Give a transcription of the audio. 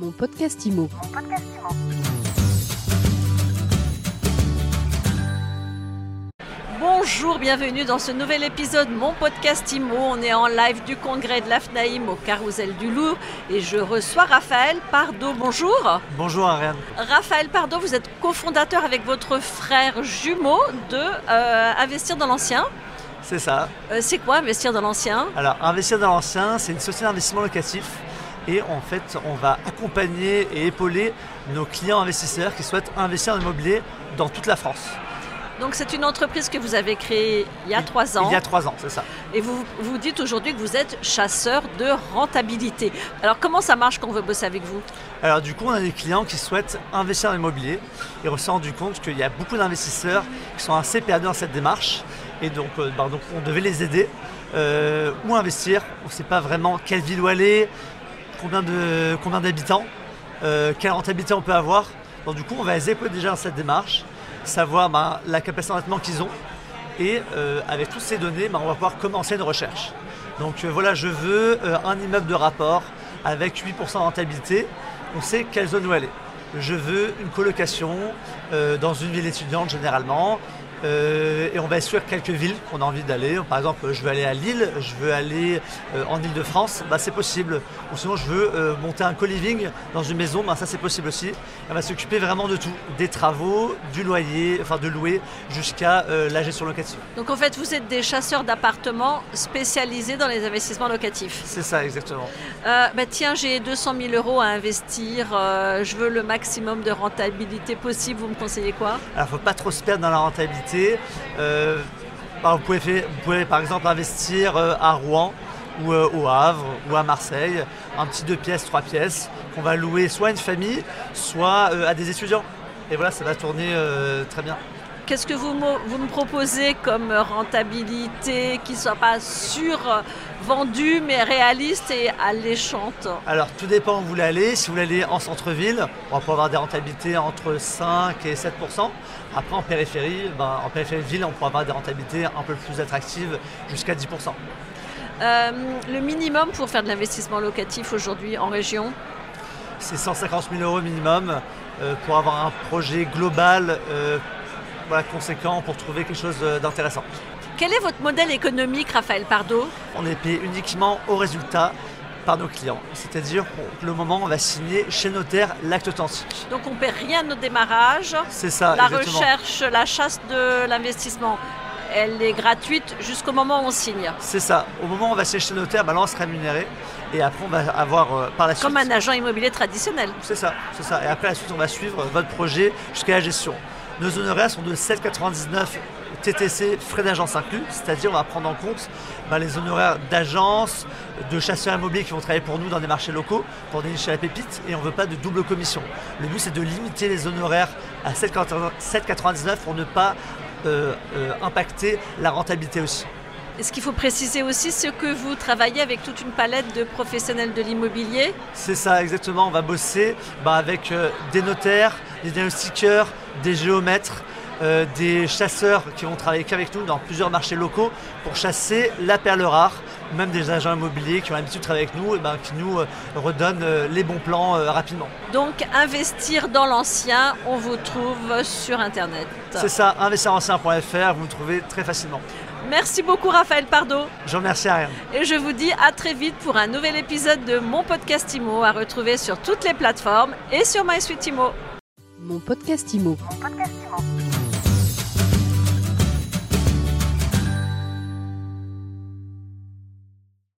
Mon podcast IMO. Bonjour, bienvenue dans ce nouvel épisode Mon podcast IMO. On est en live du congrès de l'AFNAIM au Carousel du Louvre et je reçois Raphaël Pardo. Bonjour. Bonjour Ariane. Raphaël Pardo, vous êtes cofondateur avec votre frère jumeau de euh, Investir dans l'ancien. C'est ça. Euh, c'est quoi Investir dans l'ancien? Alors, Investir dans l'ancien, c'est une société d'investissement locatif. Et en fait, on va accompagner et épauler nos clients investisseurs qui souhaitent investir en immobilier dans toute la France. Donc c'est une entreprise que vous avez créée il y a trois ans. Il y a trois ans, c'est ça. Et vous vous dites aujourd'hui que vous êtes chasseur de rentabilité. Alors comment ça marche quand on veut bosser avec vous? Alors du coup, on a des clients qui souhaitent investir en immobilier et on s'est rendu compte qu'il y a beaucoup d'investisseurs qui sont assez perdus dans cette démarche. Et donc, euh, bah, donc on devait les aider. Euh, où investir On ne sait pas vraiment quelle ville où aller, combien de combien d'habitants, euh, quelle rentabilité on peut avoir. Donc du coup, on va épauler déjà cette démarche, savoir bah, la capacité d'endettement qu'ils ont. Et euh, avec toutes ces données, bah, on va pouvoir commencer une recherche. Donc euh, voilà, je veux un immeuble de rapport avec 8% de rentabilité. On sait quelle zone où est. Je veux une colocation dans une ville étudiante généralement. Euh, et on va exclure quelques villes qu'on a envie d'aller. Par exemple, je veux aller à Lille, je veux aller euh, en Ile-de-France, bah, c'est possible. Ou sinon, je veux euh, monter un co-living dans une maison, bah, ça c'est possible aussi. On va s'occuper vraiment de tout, des travaux, du loyer, enfin de louer, jusqu'à la gestion locative. Donc en fait vous êtes des chasseurs d'appartements spécialisés dans les investissements locatifs. C'est ça exactement. Bah tiens j'ai 200 000 euros à investir, je veux le maximum de rentabilité possible, vous me conseillez quoi? Alors, faut pas trop se perdre dans la rentabilité. Euh, bah, vous, pouvez vous pouvez par exemple investir euh, à Rouen ou euh, au Havre ou à Marseille, un petit deux pièces, trois pièces, qu'on va louer soit à une famille, soit à des étudiants. Et voilà, ça va tourner très bien. Qu'est-ce que vous, me- vous me proposez comme rentabilité qui ne soit pas sur-vendue mais réaliste et alléchante? Alors, tout dépend où vous voulez aller. Si vous voulez aller en centre-ville, on va pouvoir avoir des rentabilités entre 5 et 7% Après, en périphérie, ben, en périphérie de ville, on pourra avoir des rentabilités un peu plus attractives, jusqu'à 10% Euh, Le minimum pour faire de l'investissement locatif aujourd'hui en région? C'est 150 000 euros minimum euh, pour avoir un projet global euh, voilà, conséquent pour trouver quelque chose euh, d'intéressant. Quel est votre modèle économique, Raphaël Pardo? On est payé uniquement au résultat par nos clients. C'est-à-dire que le moment où on va signer chez notaire l'acte authentique. Donc on ne paie rien au démarrage. C'est ça, La exactement. recherche, la chasse de l'investissement, elle est gratuite jusqu'au moment où on signe. C'est ça. Au moment où on va signer chez notaire, bah là, on sera rémunéré. Et après, on va avoir euh, par la suite... Comme un agent immobilier traditionnel. C'est ça, c'est ça. Et après, la suite, on va suivre votre projet jusqu'à la gestion. Nos honoraires sont de 7,99 TTC, frais d'agence inclus, c'est-à-dire on va prendre en compte bah, les honoraires d'agence, de chasseurs immobiliers qui vont travailler pour nous dans des marchés locaux pour dénicher la pépite et on ne veut pas de double commission. Le but c'est de limiter les honoraires à 7,99 pour ne pas euh, euh, impacter la rentabilité aussi. Est-ce qu'il faut préciser aussi ce que vous travaillez avec toute une palette de professionnels de l'immobilier C'est ça, exactement. On va bosser bah, avec euh, des notaires, des diagnostiqueurs, des géomètres, euh, des chasseurs qui vont travailler qu'avec nous dans plusieurs marchés locaux pour chasser la perle rare, même des agents immobiliers qui ont l'habitude de travailler avec nous et ben, qui nous euh, redonnent euh, les bons plans rapidement. Donc investir dans l'ancien, on vous trouve sur Internet. C'est ça, investirancien.fr, vous me trouvez très facilement. Merci beaucoup Raphaël Pardo. Je vous remercie Ariane. Et je vous dis à très vite pour un nouvel épisode de mon podcast IMO à retrouver sur toutes les plateformes et sur MySuite IMO. Mon podcast IMO. Mon podcast Imo.